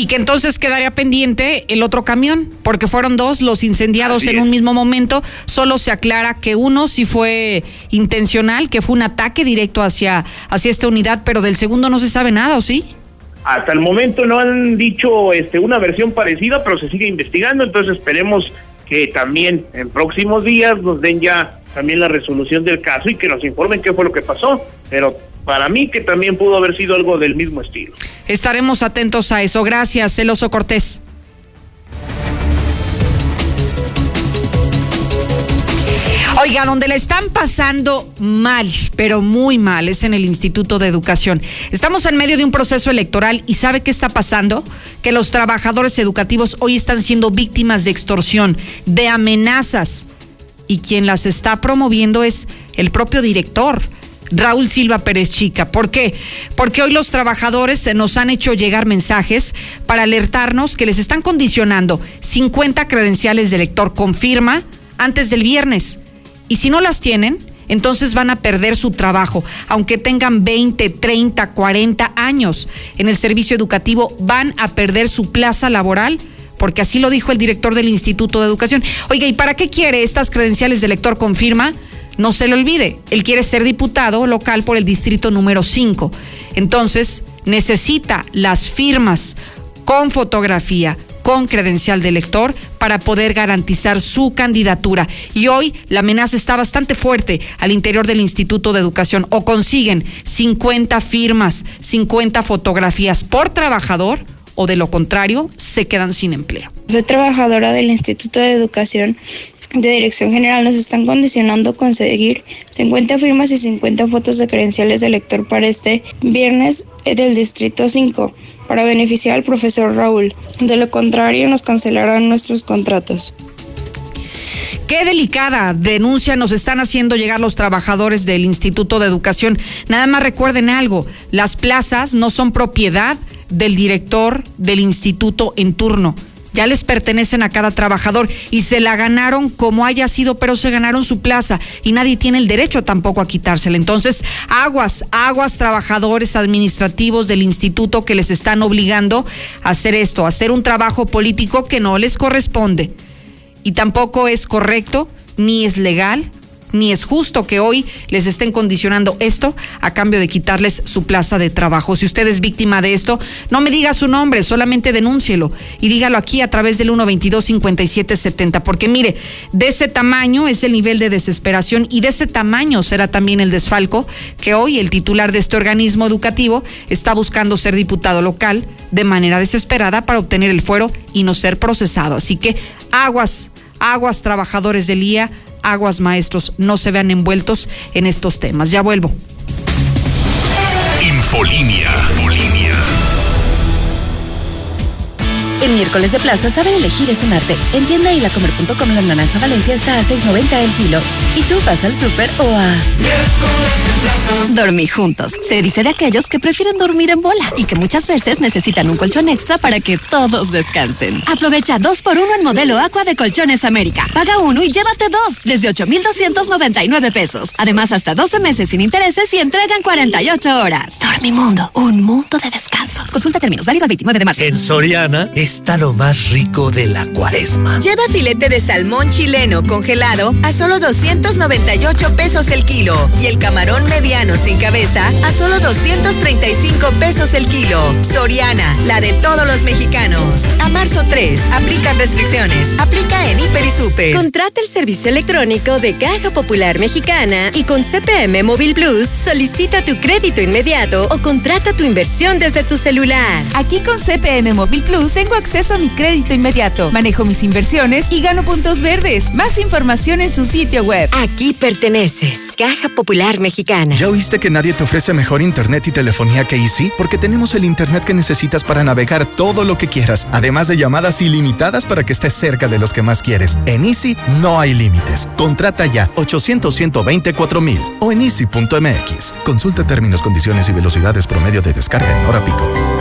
y que entonces quedaría pendiente el otro camión, porque fueron dos los incendiados en un mismo momento. Solo se aclara que uno sí fue intencional, que fue un ataque directo hacia, hacia esta unidad, pero del segundo no se sabe nada, ¿o sí? Hasta el momento no han dicho este, una versión parecida, pero se sigue investigando, entonces esperemos que también en próximos días nos den ya también la resolución del caso y que nos informen qué fue lo que pasó. Pero para mí que también pudo haber sido algo del mismo estilo. Estaremos atentos a eso. Gracias, Celoso Cortés. Oiga, donde le están pasando mal, pero muy mal, es en el Instituto de Educación. Estamos en medio de un proceso electoral y ¿sabe qué está pasando? Que los trabajadores educativos hoy están siendo víctimas de extorsión, de amenazas. Y quien las está promoviendo es el propio director Raúl Silva Pérez Chica. ¿Por qué? Porque hoy los trabajadores nos han hecho llegar mensajes para alertarnos que les están condicionando 50 credenciales de lector con firma antes del viernes. Y si no las tienen, entonces van a perder su trabajo, aunque tengan 20, 30, 40 años en el servicio educativo, van a perder su plaza laboral porque así lo dijo el director del Instituto de Educación. Oiga, ¿y para qué quiere estas credenciales de lector con firma? No se le olvide, él quiere ser diputado local por el distrito número 5. Entonces, necesita las firmas con fotografía, con credencial de elector para poder garantizar su candidatura. Y hoy la amenaza está bastante fuerte al interior del Instituto de Educación. O consiguen 50 firmas, 50 fotografías por trabajador o de lo contrario se quedan sin empleo. Soy trabajadora del Instituto de Educación de Dirección General. Nos están condicionando conseguir 50 firmas y 50 fotos de credenciales de elector para este viernes del Distrito 5 para beneficiar al profesor Raúl. De lo contrario, nos cancelarán nuestros contratos. Qué delicada denuncia nos están haciendo llegar los trabajadores del Instituto de Educación. Nada más recuerden algo, las plazas no son propiedad del director del instituto en turno. Ya les pertenecen a cada trabajador y se la ganaron como haya sido, pero se ganaron su plaza y nadie tiene el derecho tampoco a quitársela. Entonces, aguas, aguas trabajadores administrativos del instituto que les están obligando a hacer esto, a hacer un trabajo político que no les corresponde. Y tampoco es correcto, ni es legal, ni es justo que hoy les estén condicionando esto a cambio de quitarles su plaza de trabajo. Si usted es víctima de esto, no me diga su nombre, solamente denúncielo y dígalo aquí a través del 122-5770, porque mire, de ese tamaño es el nivel de desesperación y de ese tamaño será también el desfalco que hoy el titular de este organismo educativo está buscando ser diputado local de manera desesperada para obtener el fuero y no ser procesado. Así que aguas, aguas trabajadores del IA aguas maestros no se vean envueltos en estos temas. Ya vuelvo. Infolinia. En miércoles de plaza saber elegir es un arte. En tienda y lacomer.com la naranja Valencia está a 6.90 el kilo. Y tú vas al súper o a... Dormir juntos. Se dice de aquellos que prefieren dormir en bola y que muchas veces necesitan un colchón extra para que todos descansen. Aprovecha dos por uno en modelo Aqua de Colchones América. Paga uno y llévate dos desde 8,299 pesos. Además, hasta 12 meses sin intereses y entregan 48 horas. Dormimundo, un mundo de descanso. Consulta términos, válido el 29 de marzo. En Soriana está lo más rico de la cuaresma. Lleva filete de salmón chileno congelado a solo 298 pesos el kilo y el camarón mediano sin cabeza a solo 235 pesos el kilo. Soriana, la de todos los mexicanos. A marzo 3, aplican restricciones. Aplica en Hiper y Super. Contrata el servicio electrónico de Caja Popular Mexicana y con CPM Móvil Plus solicita tu crédito inmediato o contrata tu inversión desde tu celular. Aquí con CPM Móvil Plus tengo acceso a mi crédito inmediato, manejo mis inversiones y gano puntos verdes. Más información en su sitio web. Aquí perteneces. Caja Popular Mexicana. ¿Ya oíste que nadie te ofrece mejor internet y telefonía que Easy? Porque tenemos el internet que necesitas para navegar todo lo que quieras, además de llamadas ilimitadas para que estés cerca de los que más quieres. En Easy no hay límites. Contrata ya 800 124 mil o en easy.mx. Consulta términos, condiciones y velocidades promedio de descarga en hora pico.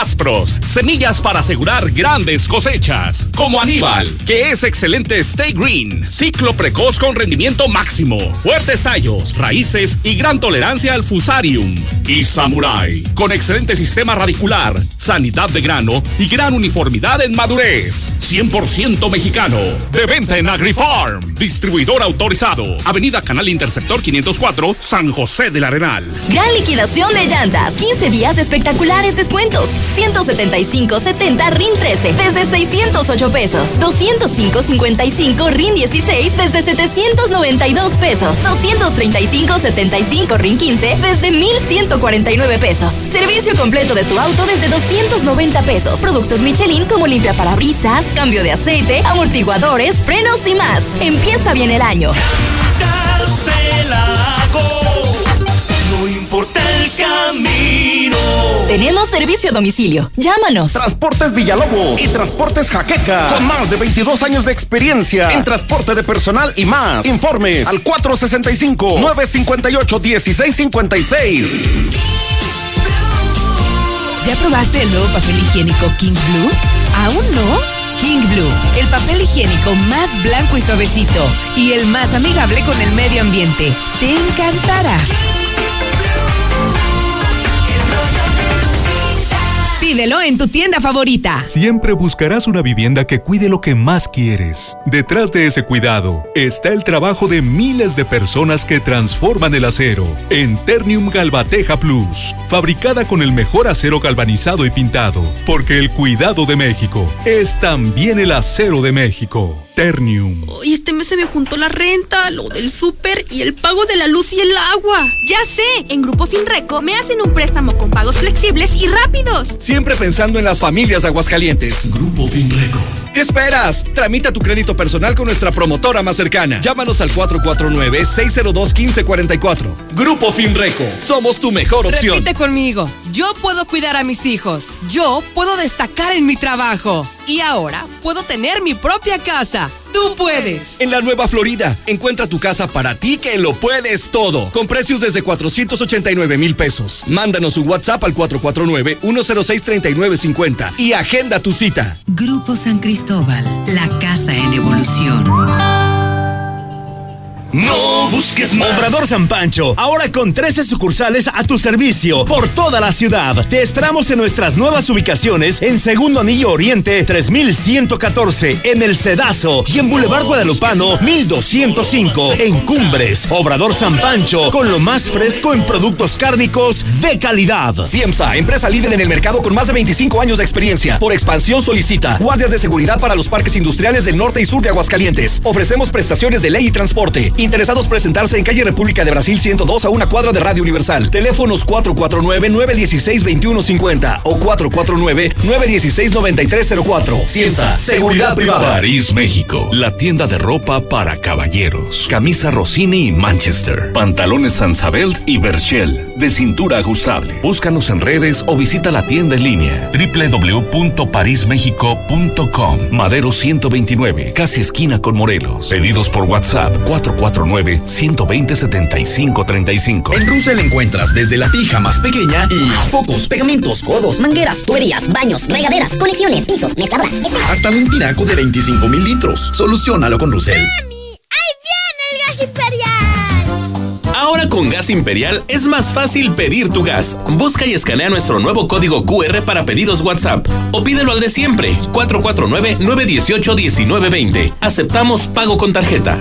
Aspros, semillas para asegurar grandes cosechas. Como Aníbal, que es excelente Stay Green, ciclo precoz con rendimiento máximo, fuertes tallos, raíces y gran tolerancia al fusarium. Y Samurai, con excelente sistema radicular, sanidad de grano y gran uniformidad en madurez. 100% mexicano. De venta en AgriFarm. Distribuidor autorizado. Avenida Canal Interceptor 504, San José del Arenal. Gran liquidación de llantas. 15 días de espectaculares descuentos. 175.70 RIN 13 desde 608 pesos. 205.55 RIN 16 desde 792 pesos. 235.75 RIN 15 desde 1.149 pesos. Servicio completo de tu auto desde 290 pesos. Productos Michelin como limpia parabrisas, cambio de aceite, amortiguadores, frenos y más. Empieza bien el año. No Tenemos servicio a domicilio. Llámanos. Transportes Villalobos y Transportes Jaqueca. Con más de 22 años de experiencia en transporte de personal y más. Informes al 465-958-1656. ¿Ya probaste el nuevo papel higiénico King Blue? ¿Aún no? King Blue, el papel higiénico más blanco y suavecito y el más amigable con el medio ambiente. Te encantará. Pídelo en tu tienda favorita. Siempre buscarás una vivienda que cuide lo que más quieres. Detrás de ese cuidado está el trabajo de miles de personas que transforman el acero en Ternium Galvateja Plus, fabricada con el mejor acero galvanizado y pintado, porque el cuidado de México es también el acero de México. Ternium. Y este mes se me juntó la renta, lo del súper y el pago de la luz y el agua. Ya sé, en Grupo Finreco me hacen un préstamo con pagos flexibles y rápidos. Siempre pensando en las familias Aguascalientes. Grupo Finreco. ¿Qué esperas? Tramita tu crédito personal con nuestra promotora más cercana. Llámanos al 449-602-1544. Grupo Finreco. Somos tu mejor opción. Repite conmigo. Yo puedo cuidar a mis hijos. Yo puedo destacar en mi trabajo. Y ahora puedo tener mi propia casa. Tú puedes. En la Nueva Florida, encuentra tu casa para ti que lo puedes todo. Con precios desde 489 mil pesos. Mándanos un WhatsApp al 449-106-3950 y agenda tu cita. Grupo San Cristóbal, la casa en evolución. No busques más. Obrador San Pancho, ahora con 13 sucursales a tu servicio por toda la ciudad. Te esperamos en nuestras nuevas ubicaciones en Segundo Anillo Oriente 3114, en El Cedazo y en Boulevard Guadalupano 1205, en Cumbres. Obrador San Pancho, con lo más fresco en productos cárnicos de calidad. CIEMSA, empresa líder en el mercado con más de 25 años de experiencia. Por expansión solicita guardias de seguridad para los parques industriales del norte y sur de Aguascalientes. Ofrecemos prestaciones de ley y transporte. Interesados presentarse en calle República de Brasil 102 a una cuadra de Radio Universal. Teléfonos 449-916-2150 o 449-916-9304. Cienza, seguridad privada. París, México. La tienda de ropa para caballeros. Camisa Rossini y Manchester. Pantalones Sansabelt y Berchel. De cintura ajustable. Búscanos en redes o visita la tienda en línea. www.parismexico.com. Madero 129. Casi esquina con Morelos. Pedidos por WhatsApp 44 449-120-7535. En Russell encuentras desde la pija más pequeña y focos, pegamentos, codos, mangueras, tuberías, baños, regaderas, conexiones, pisos, mezcladoras. Hasta un tinaco de 25 mil litros. Solucionalo con Russell. ¡Mami! ¡Ahí viene el gas imperial! Ahora con Gas Imperial es más fácil pedir tu gas. Busca y escanea nuestro nuevo código QR para pedidos WhatsApp o pídelo al de siempre 449-918-1920. Aceptamos pago con tarjeta.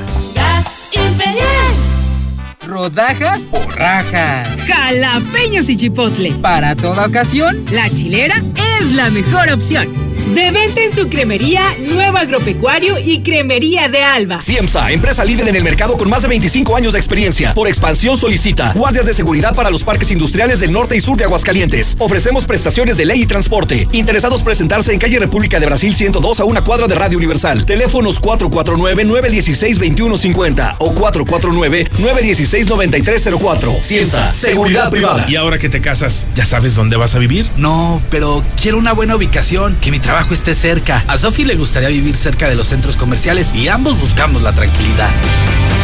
¿Rodajas o rajas? Jalapeños y chipotle. Para toda ocasión, La chilera es la mejor opción. De venta en su cremería Nuevo Agropecuario y Cremería de Alba. CIEMSA, empresa líder en el mercado con más de 25 años de experiencia. Por expansión solicita guardias de seguridad para los parques industriales del norte y sur de Aguascalientes. Ofrecemos prestaciones de ley y transporte. Interesados presentarse en calle República de Brasil 102 a una cuadra de Radio Universal. Teléfonos 449-916-2150 o 449-916-9304. CIEMSA, seguridad privada. Y ahora que te casas, ¿ya sabes dónde vas a vivir? No, pero quiero una buena ubicación, que mi trabajo esté cerca. A Sofi le gustaría vivir cerca de los centros comerciales y ambos buscamos la tranquilidad.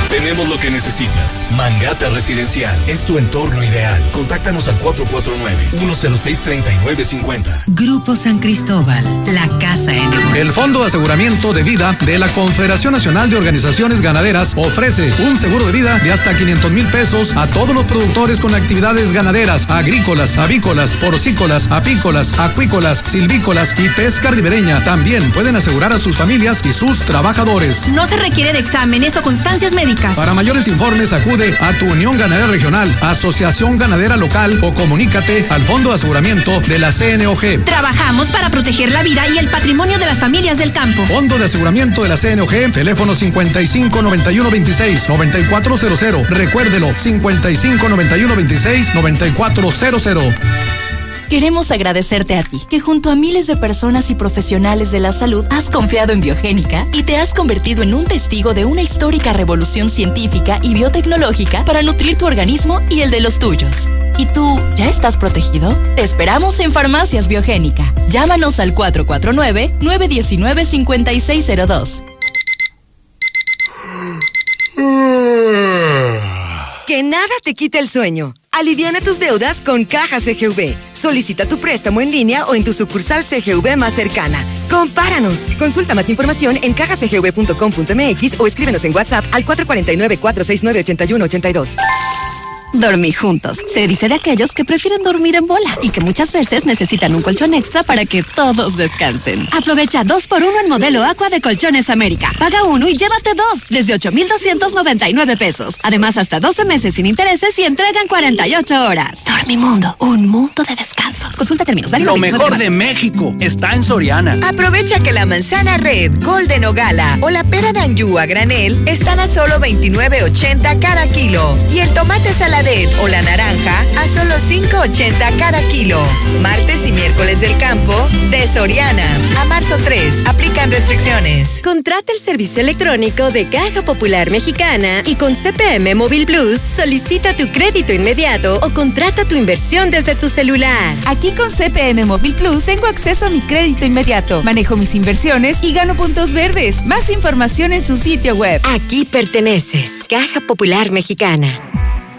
Tenemos lo que necesitas. Mangata Residencial es tu entorno ideal. Contáctanos al 449-106-3950. Grupo San Cristóbal, la casa en evolución. El Fondo de Aseguramiento de Vida de la Confederación Nacional de Organizaciones Ganaderas ofrece un seguro de vida de hasta 500 mil pesos a todos los productores con actividades ganaderas, agrícolas, avícolas, porcícolas, apícolas, acuícolas, silvícolas y pesca ribereña. También pueden asegurar a sus familias y sus trabajadores. No se requiere de exámenes o constancias médicas. Para mayores informes acude a tu Unión Ganadera Regional, Asociación Ganadera Local o comunícate al Fondo de Aseguramiento de la CNOG. Trabajamos para proteger la vida y el patrimonio de las familias del campo. Fondo de Aseguramiento de la CNOG, teléfono 55 91 26 9400. Recuérdelo, 55 91 26 9400. Queremos agradecerte a ti, que junto a miles de personas y profesionales de la salud has confiado en Biogénica y te has convertido en un testigo de una histórica revolución científica y biotecnológica para nutrir tu organismo y el de los tuyos. ¿Y tú ya estás protegido? Te esperamos en Farmacias Biogénica. Llámanos al 449-919-5602. Que nada te quite el sueño. Aliviana tus deudas con Caja CGV. Solicita tu préstamo en línea o en tu sucursal CGV más cercana. Compáranos. Consulta más información en cajacgv.com.mx o escríbenos en WhatsApp al 449-469-8182. Dormir juntos. Se dice de aquellos que prefieren dormir en bola y que muchas veces necesitan un colchón extra para que todos descansen. Aprovecha dos por uno en modelo Aqua de Colchones América. Paga uno y llévate dos desde 8,299 pesos. Además, hasta 12 meses sin intereses y entregan 48 horas. Dormimundo, un mundo de descanso. Consulta términos. Lo mejor de México está en Soriana. Aprovecha que la manzana red, golden o gala o la pera d'Anjou a granel están a solo 29.80 cada kilo. Y el tomate saladet o la naranja a solo 5.80 cada kilo. Martes y miércoles del campo de Soriana. A marzo 3. Aplican restricciones. Contrata el servicio electrónico de Caja Popular Mexicana y con CPM Móvil Plus solicita tu crédito inmediato o contrata tu inversión desde tu celular. Aquí con CPM Móvil Plus tengo acceso a mi crédito inmediato. Manejo mis inversiones y gano puntos verdes. Más información en su sitio web. Aquí perteneces. Caja Popular Mexicana.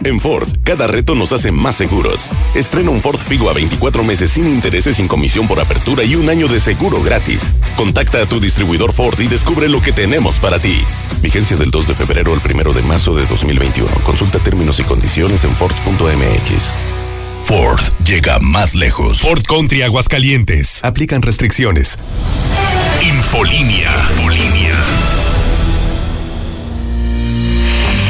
En Ford, cada reto nos hace más seguros. Estrena un Ford Figo a 24 meses sin intereses, sin comisión por apertura y un año de seguro gratis. Contacta a tu distribuidor Ford y descubre lo que tenemos para ti. Vigencia del 2 de febrero al 1 de marzo de 2021. Consulta términos y condiciones en Ford.mx. Ford llega más lejos. Ford Country Aguascalientes. Aplican restricciones. Infolinia. Infolinia.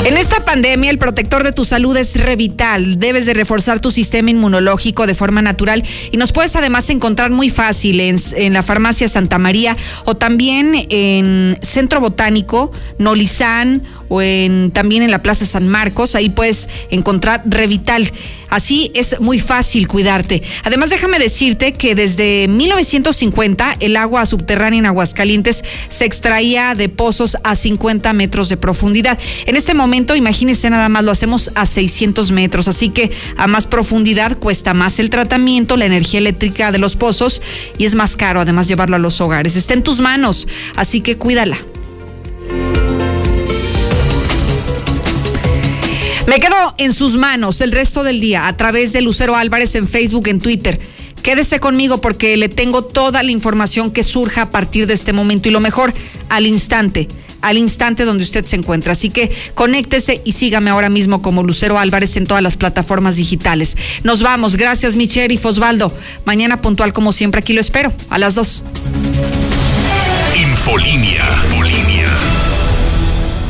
En esta pandemia, el protector de tu salud es Revital. Debes de reforzar tu sistema inmunológico de forma natural y nos puedes además encontrar muy fácil en, en la farmacia Santa María o también en Centro Botánico, Nolizán o en, también en la Plaza San Marcos. Ahí puedes encontrar Revital. Así es muy fácil cuidarte. Además, déjame decirte que desde 1950 el agua subterránea en Aguascalientes se extraía de pozos a 50 metros de profundidad. En este momento, imagínense nada más, lo hacemos a 600 metros. Así que a más profundidad cuesta más el tratamiento, la energía eléctrica de los pozos y es más caro además llevarlo a los hogares. Está en tus manos, así que cuídala. Me quedo en sus manos el resto del día a través de Lucero Álvarez en Facebook, en Twitter. Quédese conmigo porque le tengo toda la información que surja a partir de este momento y lo mejor al instante, al instante donde usted se encuentra. Así que conéctese y sígame ahora mismo como Lucero Álvarez en todas las plataformas digitales. Nos vamos. Gracias, Michelle y Fosbaldo. Mañana puntual como siempre aquí lo espero a las dos. Infolinia. Infolinia.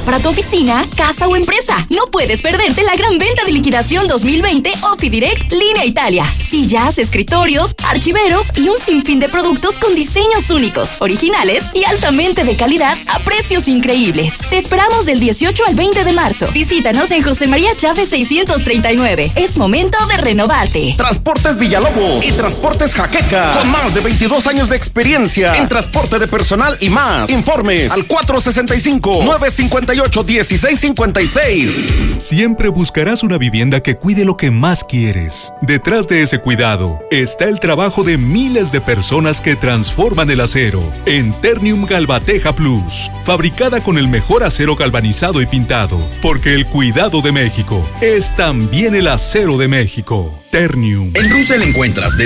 Para tu oficina, casa o empresa, no puedes perderte la gran venta de liquidación 2020 Direct Línea Italia. Sillas, escritorios, archiveros y un sinfín de productos con diseños únicos, originales y altamente de calidad a precios increíbles. Te esperamos del 18 al 20 de marzo. Visítanos en José María Chávez 639. Es momento de renovarte. Transportes Villalobos y Transportes Jaqueca. Con más de 22 años de experiencia en transporte de personal y más. Informes al 465 951 1656. Siempre buscarás una vivienda que cuide lo que más quieres. Detrás de ese cuidado está el trabajo de miles de personas que transforman el acero en Ternium Galvateja Plus, fabricada con el mejor acero galvanizado y pintado, porque el cuidado de México es también el acero de México. Ternium. En Russell encuentras desde